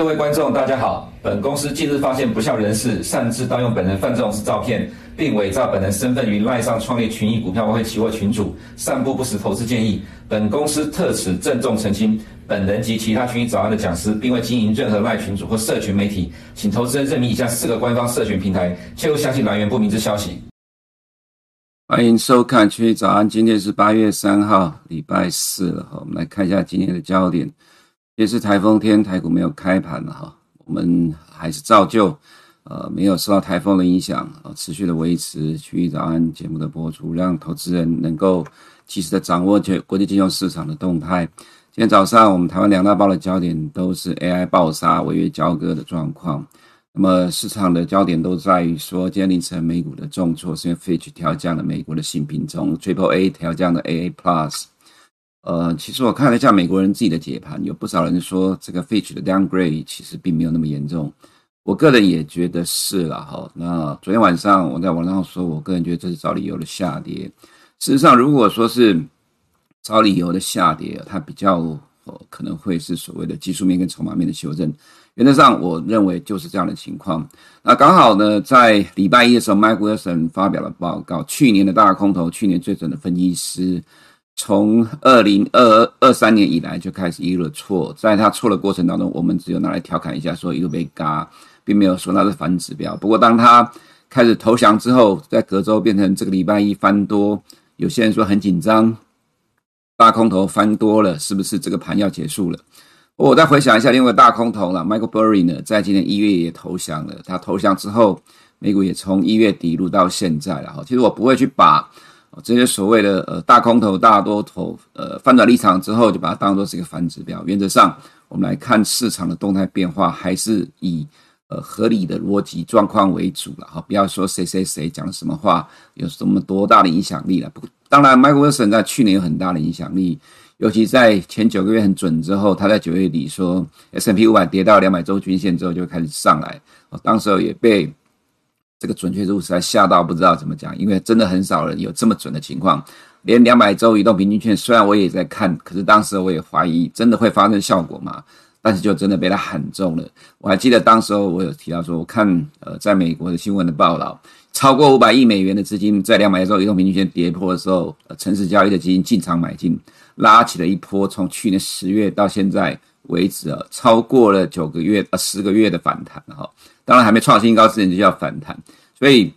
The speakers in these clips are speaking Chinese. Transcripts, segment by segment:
各位观众，大家好。本公司近日发现不肖人士擅自盗用本人范仲式照片，并伪造本人身份于赖上创立群益股票外汇期货群组，散布不实投资建议。本公司特此郑重澄清，本人及其他群益早安的讲师，并未经营任何赖群组或社群媒体，请投资人认明以下四个官方社群平台，切勿相信来源不明之消息。欢迎收看群益早安，今天是八月三号，礼拜四了哈。我们来看一下今天的焦点。也是台风天，台股没有开盘哈。我们还是照旧，呃，没有受到台风的影响，呃，持续的维持区域早安节目的播出，让投资人能够及时的掌握国国际金融市场的动态。今天早上，我们台湾两大报的焦点都是 AI 暴杀、违约交割的状况。那么市场的焦点都在于说，今天凌晨美股的重挫是因为 Fitch 调降了美国的新品种 Triple A 调降了 AA Plus。呃，其实我看了一下美国人自己的解盘，有不少人说这个 Fitch 的 downgrade 其实并没有那么严重。我个人也觉得是了哈。那昨天晚上我在网上说，我个人觉得这是找理由的下跌。事实上，如果说是找理由的下跌，它比较可能会是所谓的技术面跟筹码面的修正。原则上，我认为就是这样的情况。那刚好呢，在礼拜一的时候，Mike Wilson 发表了报告，去年的大空头，去年最准的分析师。从二零二二三年以来就开始一路错，在他错的过程当中，我们只有拿来调侃一下，说一路被嘎，并没有说那是反指标。不过当他开始投降之后，在隔周变成这个礼拜一翻多，有些人说很紧张，大空头翻多了，是不是这个盘要结束了？我再回想一下，另外大空头了，Michael Burry 呢，在今年一月也投降了，他投降之后，美股也从一月底录到现在了哈。其实我不会去把。这些所谓的呃大空头、大多头，呃翻转立场之后，就把它当作是一个反指标。原则上，我们来看市场的动态变化，还是以呃合理的逻辑状况为主了哈。不要说谁谁谁讲了什么话，有什么多大的影响力了。当然，Michael Wilson 在去年有很大的影响力，尤其在前九个月很准之后，他在九月底说 S&P 五百跌到两百周均线之后就开始上来，当时候也被。这个准确度实在吓到不知道怎么讲，因为真的很少人有这么准的情况。连两百周移动平均线，虽然我也在看，可是当时我也怀疑真的会发生效果吗？但是就真的被他喊中了。我还记得当时候我有提到说，我看呃在美国的新闻的报道，超过五百亿美元的资金在两百周移动平均线跌破的时候，呃，程式交易的基金进场买进，拉起了一波，从去年十月到现在为止啊，超过了九个月呃十个月的反弹哈。当然还没创新高之前就叫反弹，所以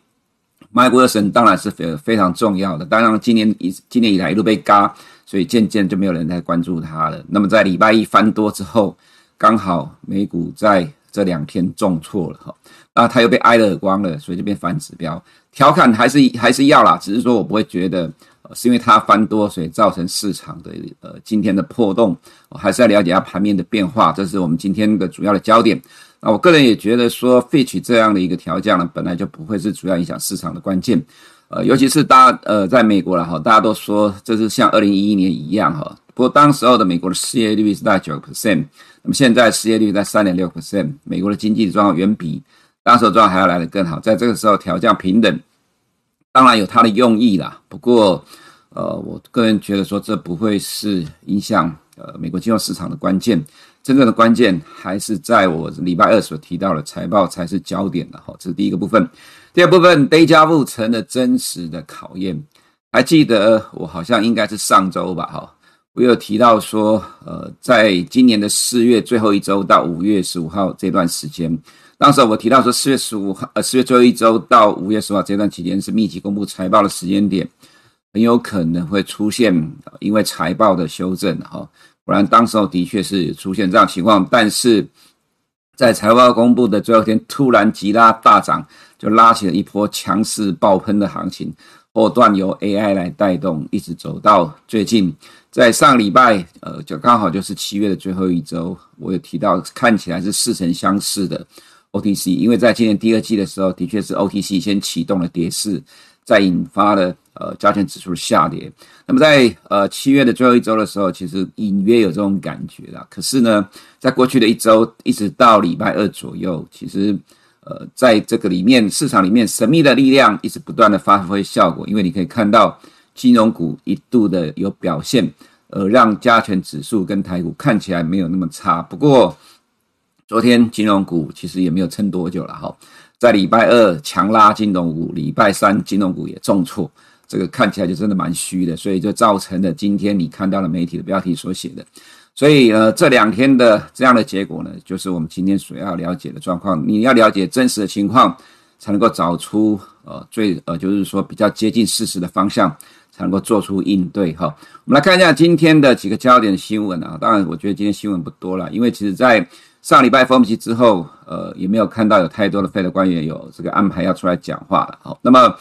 Mike Wilson 当然是非非常重要的。当然今年以今年以来一路被嘎，所以渐渐就没有人再关注他了。那么在礼拜一翻多之后，刚好美股在这两天重挫了哈，那他又被挨了耳光了，所以就变反指标。调侃还是还是要啦，只是说我不会觉得是因为它翻多所以造成市场的呃今天的破洞，我还是要了解一下盘面的变化，这是我们今天的主要的焦点。那我个人也觉得说，Fitch 这样的一个调降呢，本来就不会是主要影响市场的关键，呃，尤其是大呃，在美国了哈，大家都说这是像二零一一年一样哈。不过当时候的美国的失业率是大概九 percent，那么现在失业率在三点六 percent，美国的经济状况远比当时候状况还要来得更好。在这个时候调降平等，当然有它的用意啦。不过，呃，我个人觉得说，这不会是影响呃美国金融市场的关键。真正的关键还是在我礼拜二所提到的财报才是焦点的哈，这是第一个部分。第二部分，Deja Vu 成了真实的考验。还记得我好像应该是上周吧哈，我有提到说，呃，在今年的四月最后一周到五月十五号这段时间，当时我提到说四月十五号呃四月最后一周到五月十五号这段期间是密集公布财报的时间点，很有可能会出现因为财报的修正哈。果然，当时候的确是出现这样情况，但是在财报公布的最后一天，突然急拉大涨，就拉起了一波强势爆喷的行情，后段由 AI 来带动，一直走到最近，在上礼拜，呃，就刚好就是七月的最后一周，我有提到看起来是似曾相识的 OTC，因为在今年第二季的时候，的确是 OTC 先启动了跌势。再引发了呃加权指数的下跌，那么在呃七月的最后一周的时候，其实隐约有这种感觉啦。可是呢，在过去的一周一直到礼拜二左右，其实呃在这个里面市场里面神秘的力量一直不断的发挥效果，因为你可以看到金融股一度的有表现，呃让加权指数跟台股看起来没有那么差。不过昨天金融股其实也没有撑多久了哈，在礼拜二强拉金融股，礼拜三金融股也重挫，这个看起来就真的蛮虚的，所以就造成了今天你看到了媒体的标题所写的。所以呃，这两天的这样的结果呢，就是我们今天所要了解的状况。你要了解真实的情况，才能够找出呃最呃就是说比较接近事实的方向，才能够做出应对哈。我们来看一下今天的几个焦点的新闻啊。当然，我觉得今天新闻不多了，因为其实在上礼拜 FOMC 之后，呃，也没有看到有太多的 Fed 官员有这个安排要出来讲话了。好，那么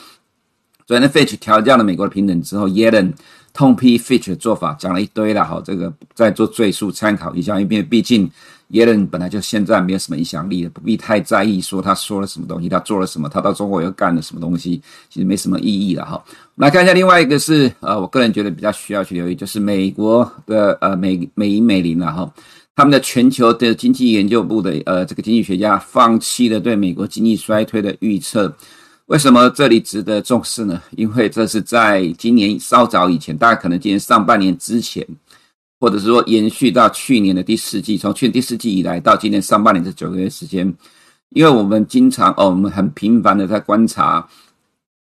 昨天 Fitch 调降了美国的平等之后，Yellen 痛批 Fitch 的做法，讲了一堆了，好，这个再做赘述参考一下，因为毕竟耶伦本来就现在没有什么影响力，不必太在意说他说了什么东西，他做了什么，他到中国又干了什么东西，其实没什么意义了哈。来看一下另外一个是，呃，我个人觉得比较需要去留意，就是美国的呃美美银美林了哈，他们的全球的经济研究部的呃这个经济学家放弃了对美国经济衰退的预测。为什么这里值得重视呢？因为这是在今年稍早以前，大概可能今年上半年之前，或者是说延续到去年的第四季，从去年第四季以来到今年上半年这九个月时间，因为我们经常哦，我们很频繁的在观察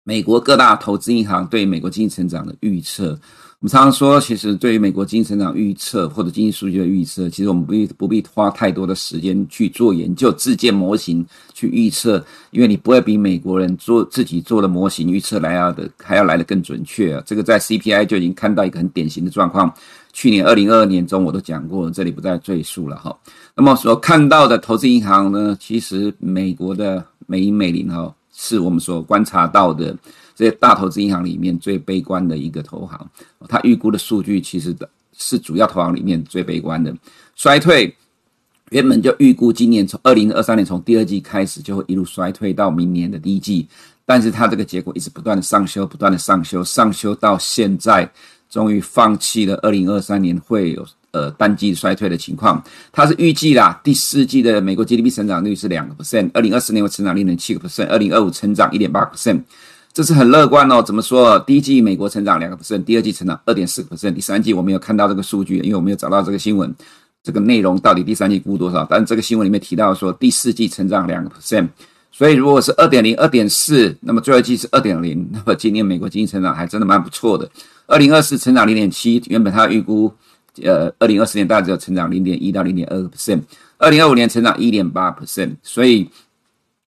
美国各大投资银行对美国经济成长的预测。我们常常说，其实对于美国经济成长预测或者经济数据的预测，其实我们不必不必花太多的时间去做研究、自建模型去预测，因为你不会比美国人做自己做的模型预测来要的还要来得更准确啊。这个在 CPI 就已经看到一个很典型的状况。去年二零二二年中我都讲过，这里不再赘述了哈。那么所看到的投资银行呢，其实美国的美银美林哈，是我们所观察到的。这些大投资银行里面最悲观的一个投行，他预估的数据其实是主要投行里面最悲观的衰退。原本就预估今年从二零二三年从第二季开始就会一路衰退到明年的第一季，但是它这个结果一直不断的上修，不断的上修，上修到现在，终于放弃了二零二三年会有呃单季衰退的情况。它是预计啦，第四季的美国 GDP 成长率是两个 percent，二零二四年会成长零点七个 percent，二零二五成长一点八 percent。这是很乐观哦，怎么说？第一季美国成长两个 percent，第二季成长二点四个 percent，第三季我没有看到这个数据，因为我没有找到这个新闻，这个内容到底第三季估多少？但这个新闻里面提到说第四季成长两个 percent，所以如果是二点零、二点四，那么最后一季是二点零，那么今年美国经济成长还真的蛮不错的。二零二四成长零点七，原本他预估，呃，二零二四年大概只有成长零点一到零点二 percent，二零二五年成长一点八 percent，所以。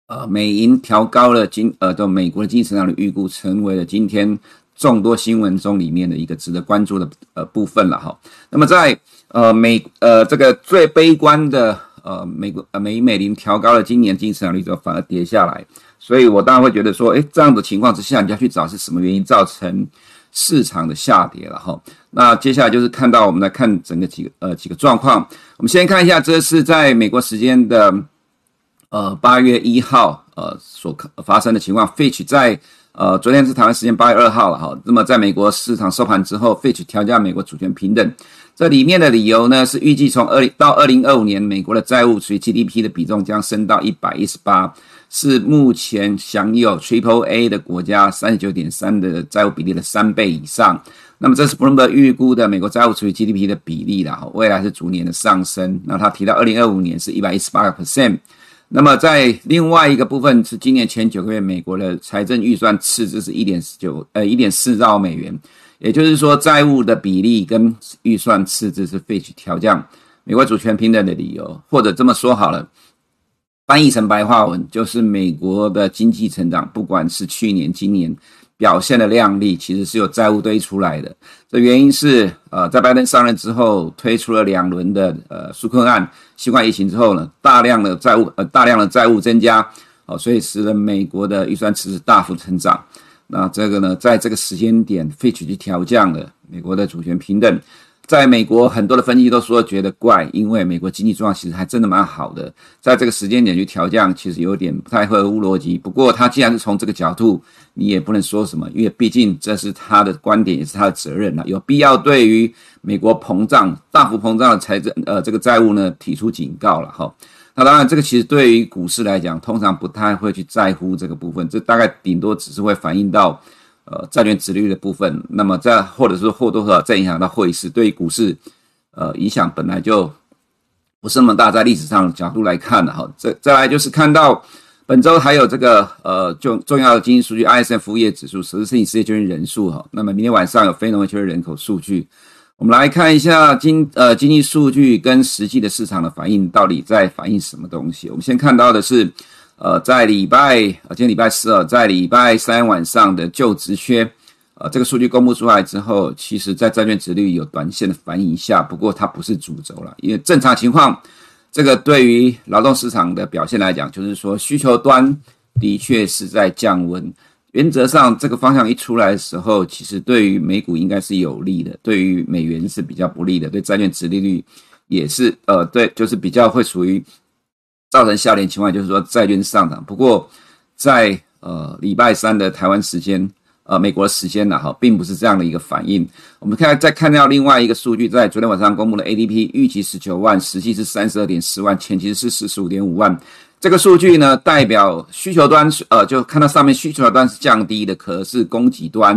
呃，美银调高了今呃的美国的经济成长率预估，成为了今天众多新闻中里面的一个值得关注的呃部分了哈。那么在呃美呃这个最悲观的呃美国呃美美林调高了今年经济成长率之后，反而跌下来，所以我当然会觉得说，诶，这样的情况之下，你要去找是什么原因造成市场的下跌了哈。那接下来就是看到我们来看整个几个呃几个状况，我们先看一下，这是在美国时间的。呃，八月一号，呃，所发生的情况，Fitch 在呃昨天是台湾时间八月二号了哈。那么在美国市场收盘之后，Fitch 调降美国主权平等，这里面的理由呢是预计从二零到二零二五年，美国的债务属于 GDP 的比重将升到一百一十八，是目前享有 Triple A 的国家三十九点三的债务比例的三倍以上。那么这是 Bloomberg 预估的美国债务属于 GDP 的比例了哈，未来是逐年的上升。那他提到二零二五年是一百一十八个 percent。那么在另外一个部分是今年前九个月美国的财政预算赤字是一点九呃一点四兆美元，也就是说债务的比例跟预算赤字是废去调降美国主权平等的理由，或者这么说好了，翻译成白话文就是美国的经济成长，不管是去年、今年。表现的靓丽，其实是有债务堆出来的。这原因是，呃，在拜登上任之后，推出了两轮的呃纾困案。新冠疫情之后呢，大量的债务，呃，大量的债务增加，哦，所以使得美国的预算赤字大幅成长。那这个呢，在这个时间点，Fitch 去调降了美国的主权平等。在美国，很多的分析都说觉得怪，因为美国经济状况其实还真的蛮好的，在这个时间点去调降，其实有点不太合乎逻辑。不过，他既然是从这个角度，你也不能说什么，因为毕竟这是他的观点，也是他的责任了。有必要对于美国膨胀、大幅膨胀的财政呃这个债务呢提出警告了哈。那当然，这个其实对于股市来讲，通常不太会去在乎这个部分，这大概顶多只是会反映到。呃，债券殖利率的部分，那么再或者是或多或少再影响到汇市，对于股市，呃，影响本来就不是那么大，在历史上的角度来看的哈。再再来就是看到本周还有这个呃，重重要的经济数据，ISM 服务业指数，十四亿失业就业人数哈。那么明天晚上有非农业就业人口数据，我们来看一下经呃经济数据跟实际的市场的反应到底在反映什么东西。我们先看到的是呃，在礼拜呃今天礼拜四啊，在礼拜三晚上的就职缺。呃，这个数据公布出来之后，其实在债券殖利率有短线的反应下，不过它不是主轴了，因为正常情况，这个对于劳动市场的表现来讲，就是说需求端的确是在降温。原则上，这个方向一出来的时候，其实对于美股应该是有利的，对于美元是比较不利的，对债券殖利率也是呃，对，就是比较会属于造成下跌情况，就是说债券上涨。不过在呃礼拜三的台湾时间。呃，美国时间呢，哈，并不是这样的一个反应。我们看再看到另外一个数据，在昨天晚上公布的 ADP，预期十九万，实际是三十二点四万，前期是四十五点五万。这个数据呢，代表需求端，呃，就看到上面需求端是降低的，可是供给端，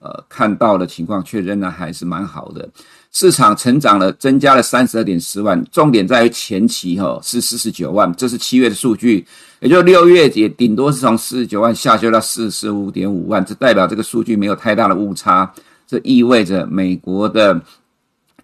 呃，看到的情况却仍然还是蛮好的。市场成长了，增加了三十二点四万，重点在于前期哈是四十九万，这是七月的数据，也就六月也顶多是从四十九万下修到四十五点五万，这代表这个数据没有太大的误差，这意味着美国的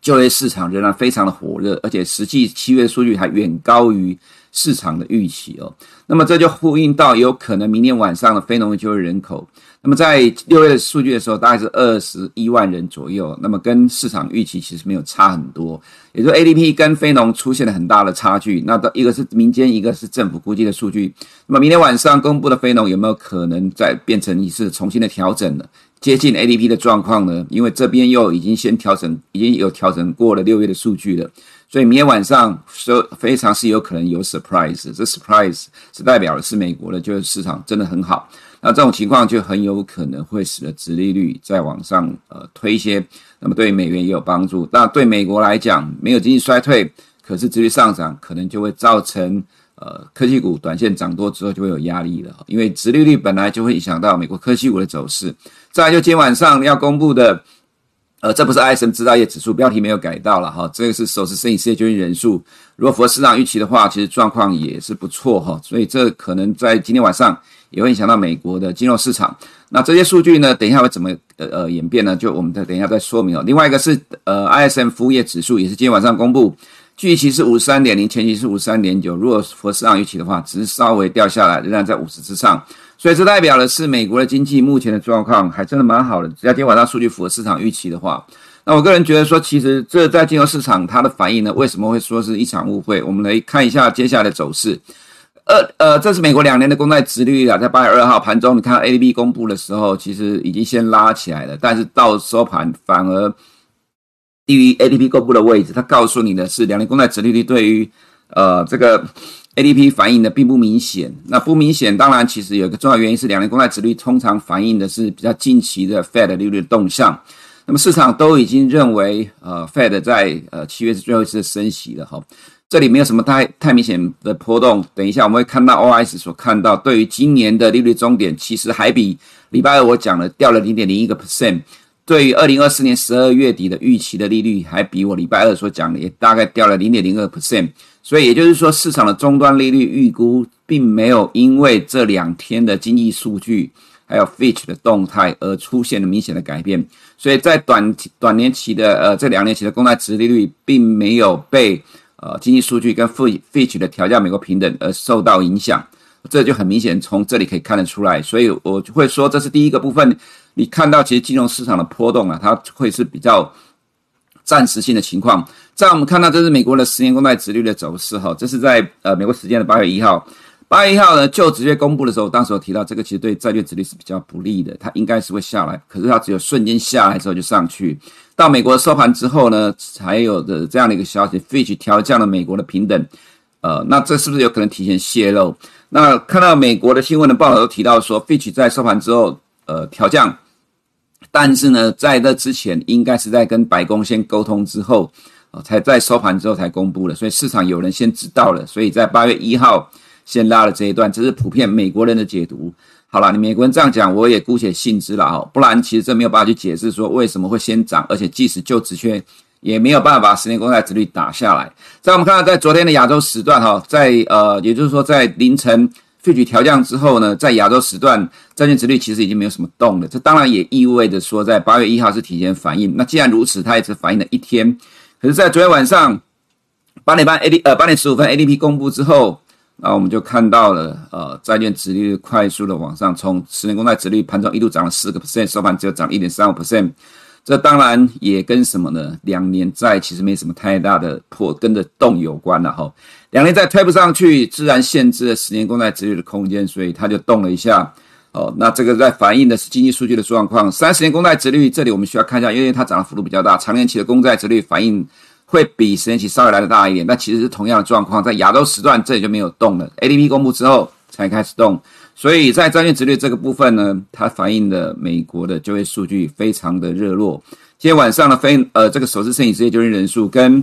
就业市场仍然非常的火热，而且实际七月数据还远高于市场的预期哦。那么这就呼应到有可能明天晚上的非农业就业人口。那么在六月的数据的时候，大概是二十一万人左右。那么跟市场预期其实没有差很多，也就是 ADP 跟非农出现了很大的差距。那一个是民间，一个是政府估计的数据。那么明天晚上公布的非农有没有可能再变成一次重新的调整呢？接近 ADP 的状况呢？因为这边又已经先调整，已经有调整过了六月的数据了。所以明天晚上说非常是有可能有 surprise。这 surprise 是代表的是美国的就是市场真的很好。那这种情况就很有可能会使得殖利率再往上呃推一些，那么对美元也有帮助。那对美国来讲，没有经济衰退，可是殖利率上涨，可能就会造成呃科技股短线涨多之后就会有压力了，因为殖利率本来就会影响到美国科技股的走势。再就今晚上要公布的，呃，这不是 ISM 制造业指数，标题没有改到了哈，这个是首次申请失业救济人数，如果符合市场预期的话，其实状况也是不错哈，所以这可能在今天晚上。也会影响到美国的金融市场。那这些数据呢，等一下会怎么呃演变呢？就我们再等一下再说明哦。另外一个是呃 ISM 服务业指数，也是今天晚上公布，预期是五十三点零，前期是五十三点九。如果符合市场预期的话，只是稍微掉下来，仍然在五十之上。所以这代表的是美国的经济目前的状况还真的蛮好的。只要今天晚上数据符合市场预期的话，那我个人觉得说，其实这在金融市场它的反应呢，为什么会说是一场误会？我们来看一下接下来的走势。呃呃，这是美国两年的公债殖利率啊，在八月二号盘中，你看 ADP 公布的时候，其实已经先拉起来了，但是到收盘反而低于 ADP 公布的位置。它告诉你的是，两年公债殖利率对于呃这个 ADP 反应的并不明显。那不明显，当然其实有一个重要原因是，两年公债殖率通常反映的是比较近期的 Fed 利率的动向。那么市场都已经认为，呃，Fed 在呃七月是最后一次升息了哈。这里没有什么太太明显的波动。等一下我们会看到 OIS 所看到，对于今年的利率终点，其实还比礼拜二我讲的掉了零点零一个 percent。对于二零二四年十二月底的预期的利率，还比我礼拜二所讲的也大概掉了零点零二 percent。所以也就是说，市场的终端利率预估并没有因为这两天的经济数据还有 Fitch 的动态而出现了明显的改变。所以在短短年期的呃这两年期的公债殖利率并没有被。呃，经济数据跟 Fitch 的调价美国平等而受到影响，这就很明显从这里可以看得出来。所以我就会说，这是第一个部分。你看到其实金融市场的波动啊，它会是比较暂时性的情况。在我们看到这是美国的十年公债殖率的走势哈，这是在呃美国时间的八月一号。八月一号呢，就直接公布的时候，当时我提到这个其实对债券殖率是比较不利的，它应该是会下来，可是它只有瞬间下来之后就上去。到美国收盘之后呢，才有的这样的一个消息，Fitch 调降了美国的平等，呃，那这是不是有可能提前泄露？那看到美国的新闻的报道都提到说，Fitch 在收盘之后，呃，调降，但是呢，在这之前应该是在跟白宫先沟通之后，呃，才在收盘之后才公布的，所以市场有人先知道了，所以在八月一号先拉了这一段，这是普遍美国人的解读。好了，你美国人这样讲，我也姑且信之了哈。不然，其实这没有办法去解释说为什么会先涨，而且即使就职缺也没有办法把十年公债殖率打下来。在我们看到，在昨天的亚洲时段哈，在呃，也就是说在凌晨 Fitch 调降之后呢，在亚洲时段债券殖率其实已经没有什么动了。这当然也意味着说，在八月一号是提前反应。那既然如此，它也只反应了一天。可是，在昨天晚上八点半 A D 呃八点十五分 A D P 公布之后，那我们就看到了呃债券殖率快速的往上冲，十年公债殖率盘中一度涨了四个 percent，收盘只有涨一点三五 percent。这当然也跟什么呢？两年债其实没什么太大的破跟着动有关了哈。两年债推不上去，自然限制了十年公债殖率的空间，所以它就动了一下。哦，那这个在反映的是经济数据的状况。三十年公债殖率这里我们需要看一下，因为它涨的幅度比较大，长年期的公债殖率反应会比十年期稍微来的大一点。但其实是同样的状况，在亚洲时段这里就没有动了，ADP 公布之后才开始动。所以在债券殖率这个部分呢，它反映的美国的就业数据非常的热络。今天晚上的非呃这个首次申请失业救济人数跟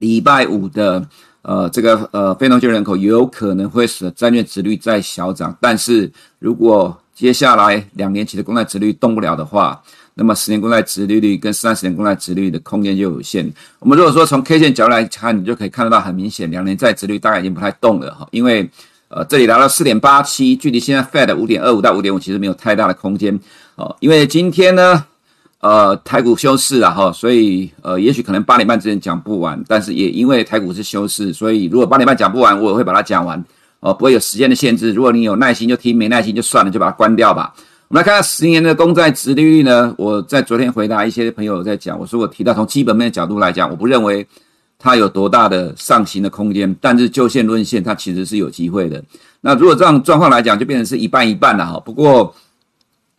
礼拜五的呃这个呃非农就业人口有可能会使得债券殖率再小涨。但是如果接下来两年期的公债殖率动不了的话，那么十年公债殖利率跟三十年公债殖率的空间就有限。我们如果说从 K 线角度来看，你就可以看得到很明显，两年债殖率大概已经不太动了哈，因为。呃，这里来到四点八七，距离现在 Fed 五点二五到五点五其实没有太大的空间哦。因为今天呢，呃，台股休市了哈，所以呃，也许可能八点半之前讲不完，但是也因为台股是休市，所以如果八点半讲不完，我也会把它讲完哦，不会有时间的限制。如果你有耐心就听，没耐心就算了，就把它关掉吧。我们来看看十年的公债殖利率呢。我在昨天回答一些朋友在讲，我说我提到从基本面的角度来讲，我不认为。它有多大的上行的空间？但是就线论线，它其实是有机会的。那如果这样状况来讲，就变成是一半一半了哈。不过，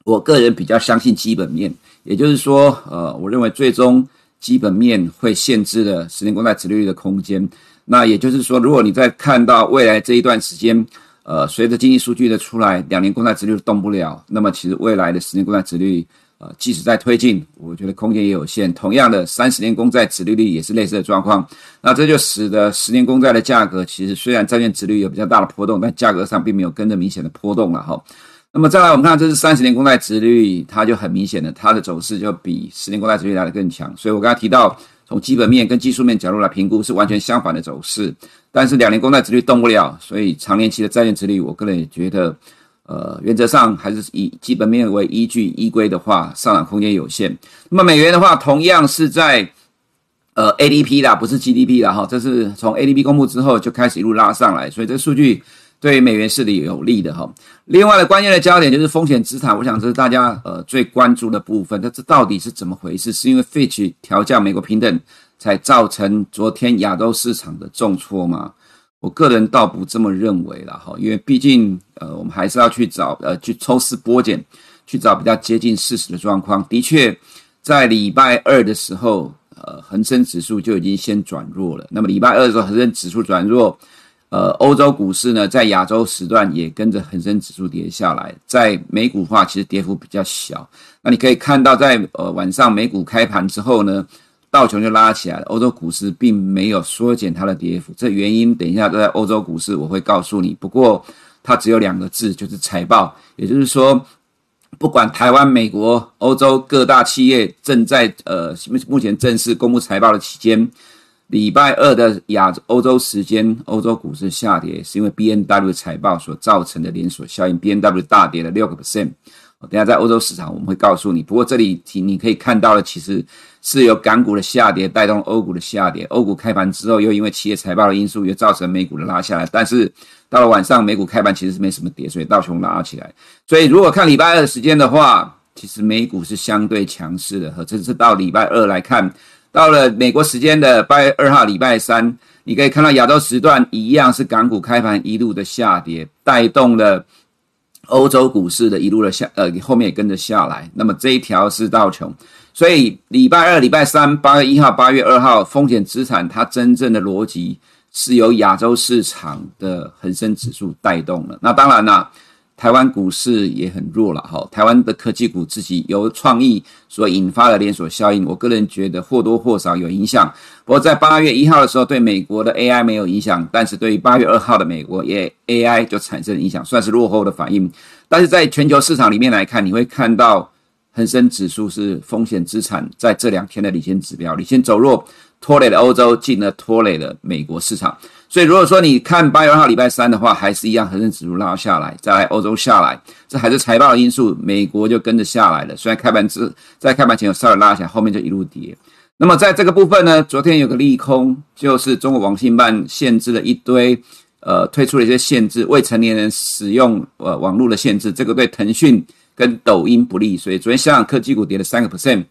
我个人比较相信基本面，也就是说，呃，我认为最终基本面会限制了十年公债殖利率的空间。那也就是说，如果你在看到未来这一段时间，呃，随着经济数据的出来，两年公债殖利率动不了，那么其实未来的十年公债殖利率。呃，即使在推进，我觉得空间也有限。同样的，三十年公债殖利率也是类似的状况。那这就使得十年公债的价格，其实虽然债券殖率有比较大的波动，但价格上并没有跟着明显的波动了哈。那么再来，我们看这是三十年公债殖利率，它就很明显的，它的走势就比十年公债殖率来的更强。所以我刚才提到，从基本面跟技术面角度来评估，是完全相反的走势。但是两年公债殖率动不了，所以长年期的债券殖率，我个人也觉得。呃，原则上还是以基本面为依据依归的话，上涨空间有限。那么美元的话，同样是在呃 ADP 啦，不是 GDP 啦哈，这是从 ADP 公布之后就开始一路拉上来，所以这个数据对美元是有利的哈。另外的关键的焦点就是风险资产，我想这是大家呃最关注的部分。那这到底是怎么回事？是因为 Fitch 调降美国平等，才造成昨天亚洲市场的重挫吗？我个人倒不这么认为了哈，因为毕竟呃，我们还是要去找呃，去抽丝剥茧，去找比较接近事实的状况。的确，在礼拜二的时候，呃，恒生指数就已经先转弱了。那么礼拜二的时候，恒生指数转弱，呃，欧洲股市呢，在亚洲时段也跟着恒生指数跌下来。在美股的话，其实跌幅比较小。那你可以看到在，在呃晚上美股开盘之后呢，道琼就拉起来了，欧洲股市并没有缩减它的跌幅，这原因等一下都在欧洲股市我会告诉你。不过它只有两个字，就是财报。也就是说，不管台湾、美国、欧洲各大企业正在呃目前正式公布财报的期间，礼拜二的亚欧洲时间，欧洲股市下跌是因为 B N W 财报所造成的连锁效应，B N W 大跌了六个 percent。等下在欧洲市场我们会告诉你。不过这里你可以看到的，其实是由港股的下跌带动欧股的下跌。欧股开盘之后，又因为企业财报的因素，又造成美股的拉下来。但是到了晚上，美股开盘其实是没什么跌，所以道琼拉起来。所以如果看礼拜二的时间的话，其实美股是相对强势的。和这是到礼拜二来看，到了美国时间的八月二号礼拜三，你可以看到亚洲时段一样是港股开盘一路的下跌，带动了。欧洲股市的一路的下，呃，后面也跟着下来。那么这一条是道琼，所以礼拜二、礼拜三、八月一号、八月二号，风险资产它真正的逻辑是由亚洲市场的恒生指数带动了。那当然了。台湾股市也很弱了哈，台湾的科技股自己由创意所引发的连锁效应，我个人觉得或多或少有影响。不过在八月一号的时候，对美国的 AI 没有影响，但是对于八月二号的美国也 AI 就产生影响，算是落后的反应。但是在全球市场里面来看，你会看到恒生指数是风险资产在这两天的领先指标，领先走弱，拖累了欧洲，进而拖累了美国市场。所以如果说你看八月二号礼拜三的话，还是一样，恒生指数拉下来，再来欧洲下来，这还是财报的因素，美国就跟着下来了。虽然开盘之在开盘前有稍微拉起来，后面就一路跌。那么在这个部分呢，昨天有个利空，就是中国网信办限制了一堆，呃，推出了一些限制，未成年人使用呃网络的限制，这个对腾讯跟抖音不利，所以昨天香港科技股跌了三个 percent。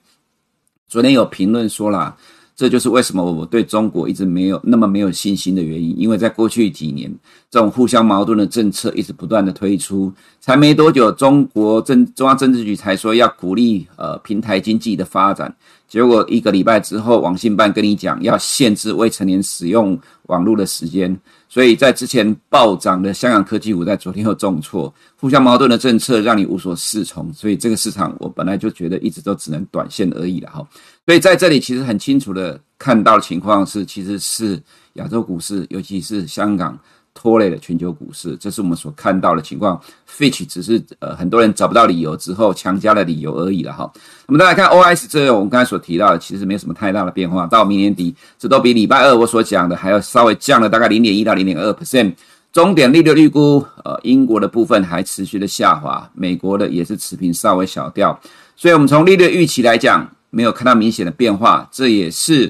昨天有评论说了。这就是为什么我对中国一直没有那么没有信心的原因，因为在过去几年，这种互相矛盾的政策一直不断的推出，才没多久，中国政中央政治局才说要鼓励呃平台经济的发展，结果一个礼拜之后，网信办跟你讲要限制未成年使用网络的时间。所以在之前暴涨的香港科技股，在昨天又重挫，互相矛盾的政策让你无所适从，所以这个市场我本来就觉得一直都只能短线而已了哈。所以在这里其实很清楚的看到情况是，其实是亚洲股市，尤其是香港。拖累了全球股市，这是我们所看到的情况。Fitch 只是呃很多人找不到理由之后强加的理由而已了哈。我们再来看 OS，这个我们刚才所提到的其实没有什么太大的变化。到明年底，这都比礼拜二我所讲的还要稍微降了大概零点一到零点二 percent。终点利率预估，呃，英国的部分还持续的下滑，美国的也是持平，稍微小掉。所以，我们从利率预期来讲，没有看到明显的变化。这也是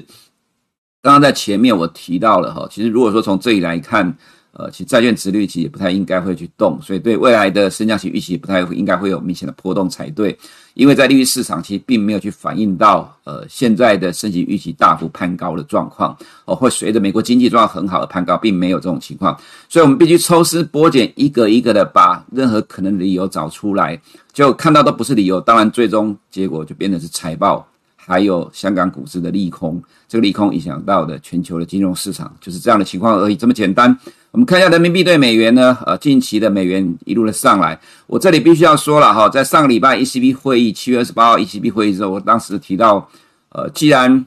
刚刚在前面我提到了哈。其实如果说从这里来看，呃，其实债券殖利率其实也不太应该会去动，所以对未来的升降息预期不太应该会有明显的波动才对，因为在利率市场其实并没有去反映到呃现在的升息预期大幅攀高的状况，哦，会随着美国经济状况很好的攀高，并没有这种情况，所以我们必须抽丝剥茧，一个一个的把任何可能的理由找出来，就看到都不是理由，当然最终结果就变成是财报。还有香港股市的利空，这个利空影响到的全球的金融市场，就是这样的情况而已，这么简单。我们看一下人民币对美元呢，呃，近期的美元一路的上来。我这里必须要说了哈，在上个礼拜 ECB 会议，七月二十八号 ECB 会议之后，我当时提到，呃，既然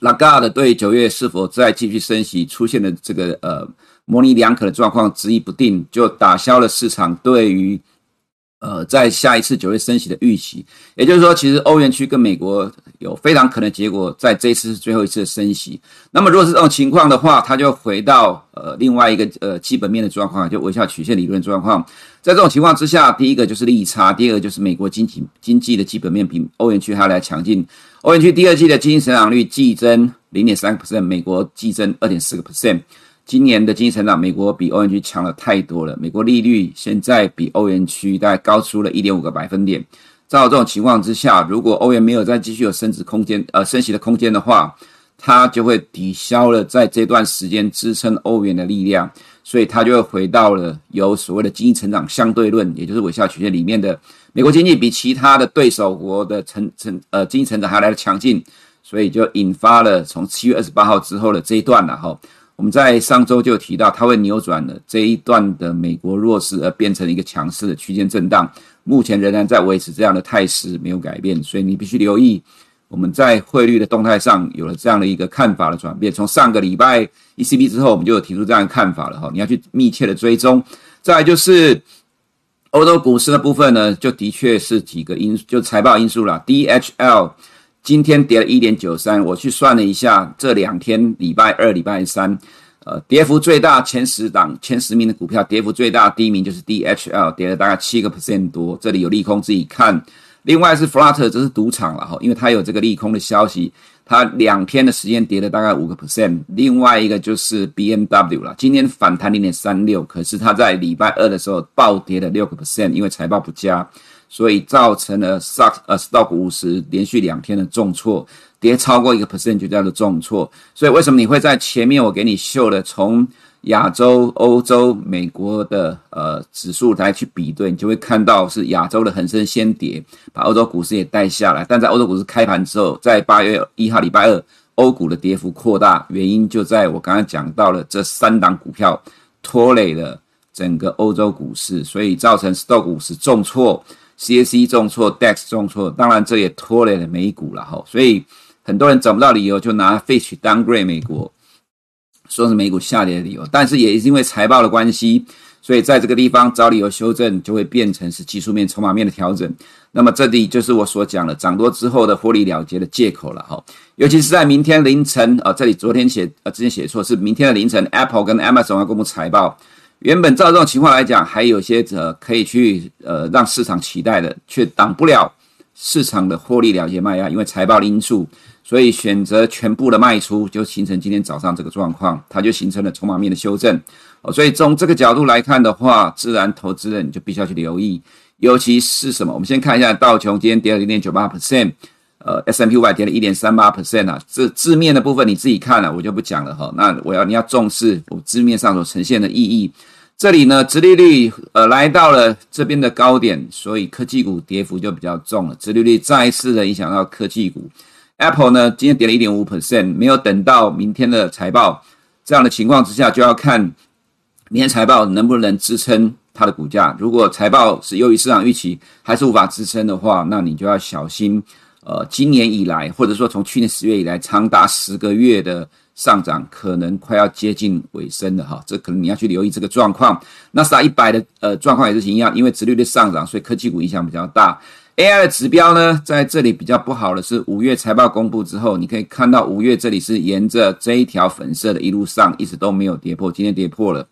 拉加德对九月是否再继续升息出现了这个呃模棱两可的状况，执意不定，就打消了市场对于。呃，在下一次九月升息的预期，也就是说，其实欧元区跟美国有非常可能结果，在这一次是最后一次的升息。那么，如果是这种情况的话，它就回到呃另外一个呃基本面的状况，就微笑曲线理论状况。在这种情况之下，第一个就是利差，第二个就是美国经济经济的基本面比欧元区还要来强劲。欧元区第二季的经济成长率季增零点三个 percent，美国季增二点四个 percent。今年的经济成长，美国比欧元区强了太多了。美国利率现在比欧元区大概高出了一点五个百分点。照这种情况之下，如果欧元没有再继续有升值空间，呃，升息的空间的话，它就会抵消了在这段时间支撑欧元的力量，所以它就会回到了有所谓的经济成长相对论，也就是微笑曲线里面的美国经济比其他的对手国的成成呃经济成长还来得强劲，所以就引发了从七月二十八号之后的这一段了哈。我们在上周就提到，它会扭转了这一段的美国弱势，而变成一个强势的区间震荡。目前仍然在维持这样的态势，没有改变。所以你必须留意，我们在汇率的动态上有了这样的一个看法的转变。从上个礼拜 ECB 之后，我们就有提出这样的看法了哈。你要去密切的追踪。再来就是欧洲股市的部分呢，就的确是几个因，就财报因素啦。DHL。今天跌了一点九三，我去算了一下，这两天礼拜二、礼拜三，呃，跌幅最大前十档、前十名的股票，跌幅最大第一名就是 DHL，跌了大概七个 percent 多。这里有利空自己看。另外是 Flutter，这是赌场了哈，因为它有这个利空的消息，它两天的时间跌了大概五个 percent。另外一个就是 BMW 了，今天反弹零点三六，可是它在礼拜二的时候暴跌了六个 percent，因为财报不佳。所以造成了 stock 呃 stock 五十连续两天的重挫，跌超过一个 percent 就叫做重挫。所以为什么你会在前面我给你秀的从亚洲、欧洲、美国的呃指数来去比对，你就会看到是亚洲的恒生先跌，把欧洲股市也带下来。但在欧洲股市开盘之后，在八月一号礼拜二，欧股的跌幅扩大，原因就在我刚刚讲到了这三档股票拖累了整个欧洲股市，所以造成 stock 五十重挫。CAC 重挫，DAX 重挫，当然这也拖累了美股了哈，所以很多人找不到理由就拿 Fitch downgrade 美国，说是美股下跌的理由，但是也是因为财报的关系，所以在这个地方找理由修正，就会变成是技术面、筹码面的调整。那么这里就是我所讲的涨多之后的获利了结的借口了哈。尤其是在明天凌晨啊，这里昨天写呃之前写错是明天的凌晨，Apple 跟 Amazon 要公布财报。原本照这种情况来讲，还有些呃可以去呃让市场期待的，却挡不了市场的获利了结卖压，因为财报的因素。所以选择全部的卖出，就形成今天早上这个状况，它就形成了筹码面的修正。哦，所以从这个角度来看的话，自然投资人就必须要去留意，尤其是什么？我们先看一下道琼今天跌了零点九八 percent，呃，S&P 500跌了一点三八 percent 啊。这字面的部分你自己看了，我就不讲了哈。那我要你要重视我字面上所呈现的意义。这里呢，殖利率呃来到了这边的高点，所以科技股跌幅就比较重了。殖利率再一次的影响到科技股。Apple 呢，今天跌了一点五 percent，没有等到明天的财报，这样的情况之下，就要看明天财报能不能支撑它的股价。如果财报是优于市场预期，还是无法支撑的话，那你就要小心。呃，今年以来，或者说从去年十月以来，长达十个月的上涨，可能快要接近尾声了哈。这可能你要去留意这个状况。纳斯达一百的呃状况也是一样，因为殖率的上涨，所以科技股影响比较大。AI 的指标呢，在这里比较不好的是五月财报公布之后，你可以看到五月这里是沿着这一条粉色的一路上，一直都没有跌破，今天跌破了。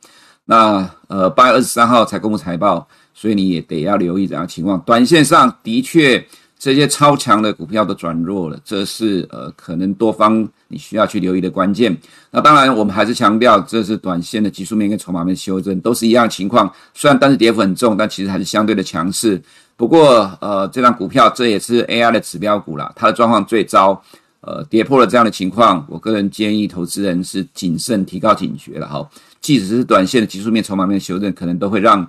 那呃八月二十三号才公布财报，所以你也得要留意这样情况。短线上的确这些超强的股票都转弱了，这是呃可能多方你需要去留意的关键。那当然我们还是强调，这是短线的技术面跟筹码面修正都是一样的情况，虽然单日跌幅很重，但其实还是相对的强势。不过，呃，这张股票这也是 AI 的指标股啦，它的状况最糟，呃，跌破了这样的情况，我个人建议投资人是谨慎提高警觉了哈。即使是短线的技术面、筹码面修正，可能都会让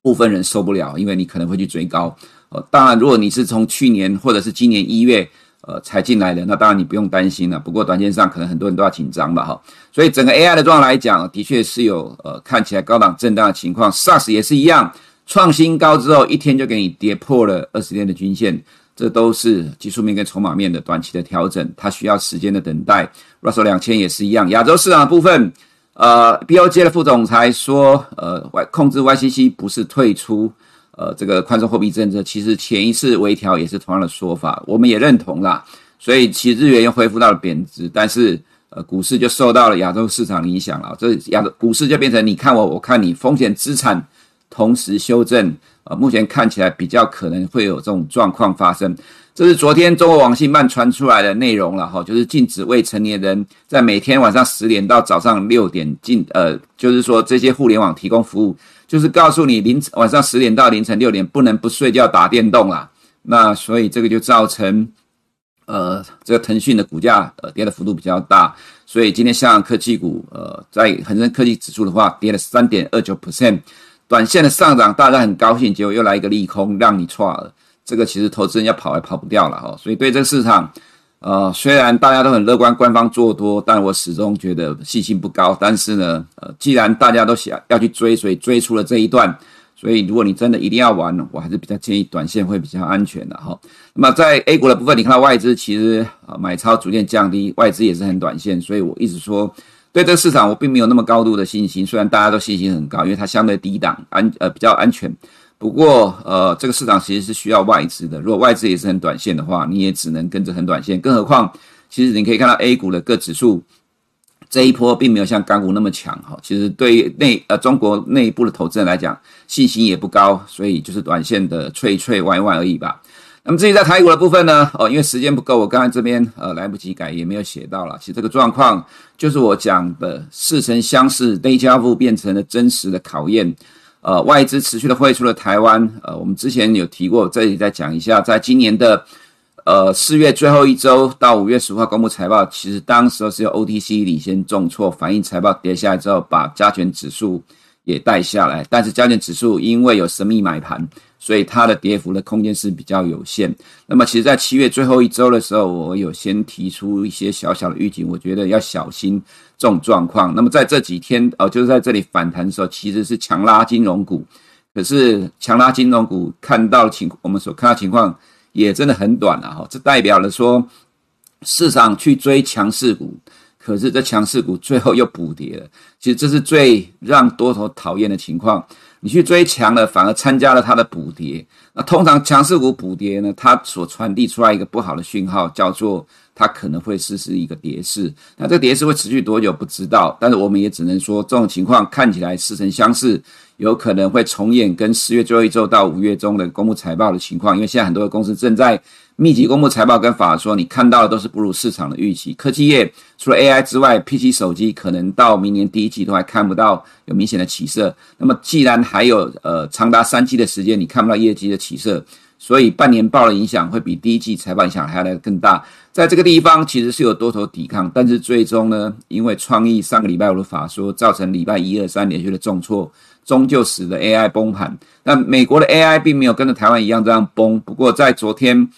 部分人受不了，因为你可能会去追高。呃，当然，如果你是从去年或者是今年一月呃才进来的，那当然你不用担心了。不过短线上可能很多人都要紧张吧哈。所以整个 AI 的状况来讲，的确是有呃看起来高档震荡的情况，SARS 也是一样。创新高之后，一天就给你跌破了二十天的均线，这都是技术面跟筹码面的短期的调整，它需要时间的等待。Russell 两千也是一样。亚洲市场的部分，呃，BOJ 的副总裁说，呃，控制 YCC 不是退出，呃，这个宽松货币政策，其实前一次微调也是同样的说法，我们也认同啦。所以其实日元又恢复到了贬值，但是呃，股市就受到了亚洲市场影响了，这亚洲股市就变成你看我，我看你，风险资产。同时修正，呃，目前看起来比较可能会有这种状况发生。这是昨天中国网信办传出来的内容了哈，就是禁止未成年人在每天晚上十点到早上六点进，呃，就是说这些互联网提供服务，就是告诉你凌晨晚上十点到凌晨六点不能不睡觉打电动啦。那所以这个就造成，呃，这个腾讯的股价呃跌的幅度比较大，所以今天香港科技股呃在恒生科技指数的话跌了三点二九 percent。短线的上涨，大家很高兴，结果又来一个利空，让你错了。这个其实投资人要跑也跑不掉了哈。所以对这个市场，呃，虽然大家都很乐观，官方做多，但我始终觉得信心不高。但是呢，呃，既然大家都想要去追，所以追出了这一段。所以如果你真的一定要玩，我还是比较建议短线会比较安全的哈。那么在 A 股的部分，你看到外资其实呃买超逐渐降低，外资也是很短线，所以我一直说。对这个市场，我并没有那么高度的信心。虽然大家都信心很高，因为它相对低档，安呃比较安全。不过，呃，这个市场其实是需要外资的。如果外资也是很短线的话，你也只能跟着很短线。更何况，其实你可以看到 A 股的各指数这一波并没有像港股那么强哈。其实对于内呃中国内部的投资人来讲，信心也不高，所以就是短线的脆脆歪歪而已吧。那么至于在台股的部分呢？哦，因为时间不够，我刚才这边呃来不及改，也没有写到了。其实这个状况就是我讲的似曾相识，Deja vu 变成了真实的考验。呃，外资持续的汇出了台湾。呃，我们之前有提过，这里再讲一下，在今年的呃四月最后一周到五月十五号公布财报，其实当时是由 OTC 领先重挫，反映财报跌下来之后，把加权指数也带下来。但是加权指数因为有神秘买盘。所以它的跌幅的空间是比较有限。那么，其实，在七月最后一周的时候，我有先提出一些小小的预警，我觉得要小心这种状况。那么，在这几天，哦，就是在这里反弹的时候，其实是强拉金融股。可是，强拉金融股看到情，我们所看到情况也真的很短了哈。这代表了说，市场去追强势股。可是这强势股最后又补跌了。其实这是最让多头讨厌的情况。你去追强了，反而参加了它的补跌。那通常强势股补跌呢，它所传递出来一个不好的讯号，叫做它可能会实施一个跌势。那这个跌势会持续多久不知道，但是我们也只能说这种情况看起来似曾相识，有可能会重演跟十月最后一周到五月中的公布财报的情况。因为现在很多的公司正在密集公布财报，跟法说你看到的都是不如市场的预期。科技业除了 AI 之外，PC 手机可能到明年第一季都还看不到有明显的起色。那么既然还有呃长达三季的时间，你看不到业绩的起色，所以半年报的影响会比第一季财报影响还要来得更大。在这个地方其实是有多头抵抗，但是最终呢，因为创意上个礼拜五的法说造成礼拜一二三连续的重挫，终究使得 AI 崩盘。那美国的 AI 并没有跟着台湾一样这样崩，不过在昨天。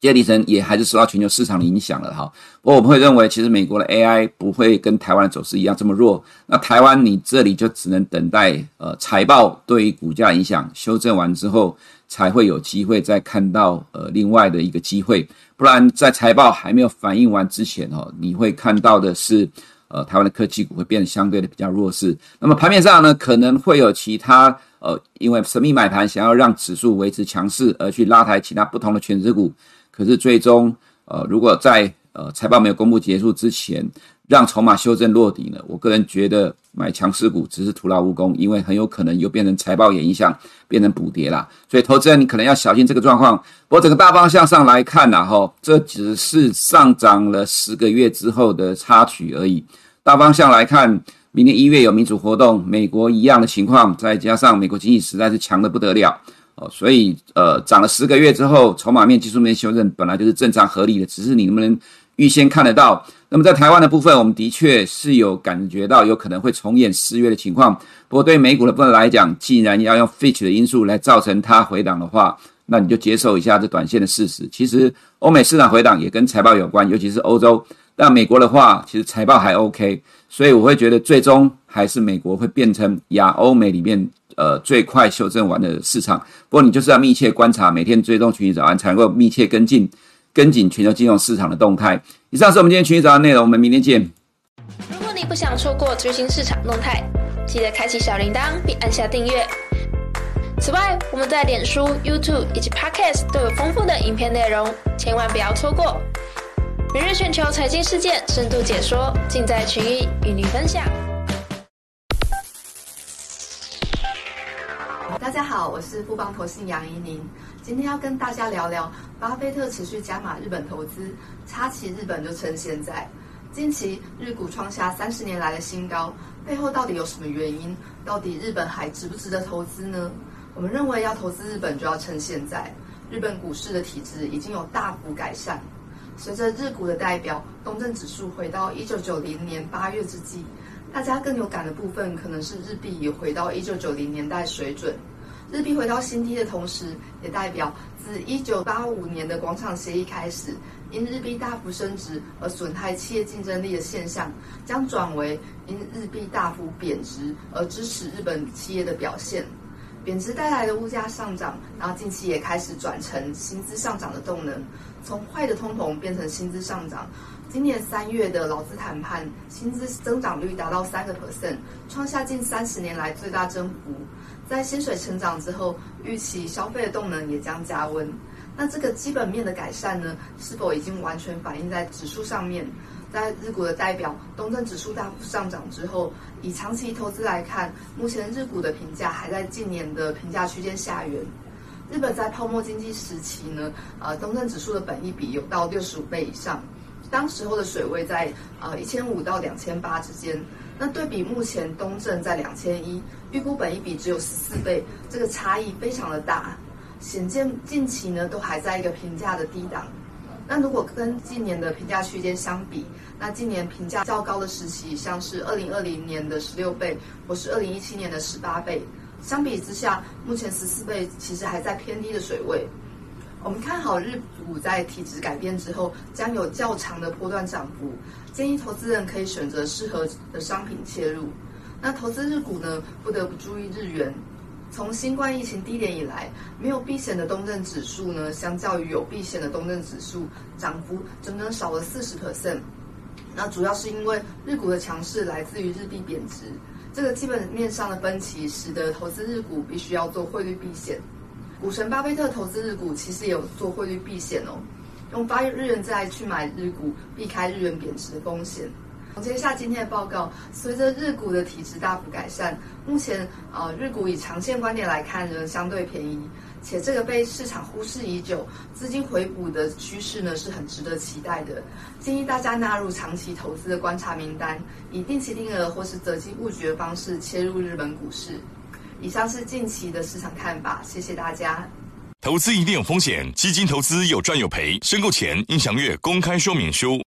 接力层也还是受到全球市场的影响了哈，不过我们会认为，其实美国的 AI 不会跟台湾的走势一样这么弱。那台湾你这里就只能等待呃财报对于股价影响修正完之后，才会有机会再看到呃另外的一个机会。不然在财报还没有反应完之前哦，你会看到的是呃台湾的科技股会变得相对的比较弱势。那么盘面上呢，可能会有其他呃因为神秘买盘想要让指数维持强势而去拉抬其他不同的权值股。可是最终，呃，如果在呃财报没有公布结束之前，让筹码修正落底呢，我个人觉得买强势股只是徒劳无功，因为很有可能又变成财报也影响，变成补跌啦。所以投资人你可能要小心这个状况。不过整个大方向上来看呢，哈，这只是上涨了十个月之后的插曲而已。大方向来看，明年一月有民主活动，美国一样的情况，再加上美国经济实在是强得不得了。哦，所以呃，涨了十个月之后，筹码面、技术面修正本来就是正常合理的，只是你能不能预先看得到？那么在台湾的部分，我们的确是有感觉到有可能会重演四月的情况。不过对美股的部分来讲，既然要用 Fitch 的因素来造成它回档的话，那你就接受一下这短线的事实。其实欧美市场回档也跟财报有关，尤其是欧洲。但美国的话，其实财报还 OK，所以我会觉得最终还是美国会变成亚欧美里面。呃，最快修正完的市场，不过你就是要密切观察，每天追踪群益早安，才能够密切跟进跟紧全球金融市场的动态。以上是我们今天群益早安内容，我们明天见。如果你不想错过最新市场动态，记得开启小铃铛并按下订阅。此外，我们在脸书、YouTube 以及 Podcast 都有丰富的影片内容，千万不要错过。每日全球财经事件深度解说，尽在群益与您分享。大家好，我是富邦投信杨怡宁，今天要跟大家聊聊巴菲特持续加码日本投资，插旗日本就趁现在。近期日股创下三十年来的新高，背后到底有什么原因？到底日本还值不值得投资呢？我们认为要投资日本就要趁现在，日本股市的体质已经有大幅改善。随着日股的代表东证指数回到一九九零年八月之际，大家更有感的部分可能是日币也回到一九九零年代水准。日币回到新低的同时，也代表自一九八五年的广场协议开始，因日币大幅升值而损害企业竞争力的现象，将转为因日币大幅贬值而支持日本企业的表现。贬值带来的物价上涨，然后近期也开始转成薪资上涨的动能，从坏的通膨变成薪资上涨。今年三月的劳资谈判，薪资增长率达到三个 percent，创下近三十年来最大增幅。在薪水成长之后，预期消费的动能也将加温。那这个基本面的改善呢，是否已经完全反映在指数上面？在日股的代表东证指数大幅上涨之后，以长期投资来看，目前日股的评价还在近年的评价区间下缘。日本在泡沫经济时期呢，呃，东证指数的本益比有到六十五倍以上，当时候的水位在呃一千五到两千八之间。那对比目前东证在两千一，预估本一比只有十四倍，这个差异非常的大，显见近期呢都还在一个评价的低档。那如果跟近年的评价区间相比，那今年评价较高的时期，像是二零二零年的十六倍，或是二零一七年的十八倍，相比之下，目前十四倍其实还在偏低的水位。我们看好日股在体质改变之后，将有较长的波段涨幅。建议投资人可以选择适合的商品切入。那投资日股呢，不得不注意日元。从新冠疫情低点以来，没有避险的东证指数呢，相较于有避险的东证指数，涨幅整整少了四十 percent。那主要是因为日股的强势来自于日币贬值，这个基本面上的分歧，使得投资日股必须要做汇率避险。股神巴菲特投资日股，其实也有做汇率避险哦，用发日元债去买日股，避开日元贬值的风险。总结一下今天的报告，随着日股的体质大幅改善，目前呃日股以长线观点来看仍相对便宜，且这个被市场忽视已久，资金回补的趋势呢是很值得期待的。建议大家纳入长期投资的观察名单，以定期定额或是择机布局的方式切入日本股市。以上是近期的市场看法，谢谢大家。投资一定有风险，基金投资有赚有赔，申购前应详阅公开说明书。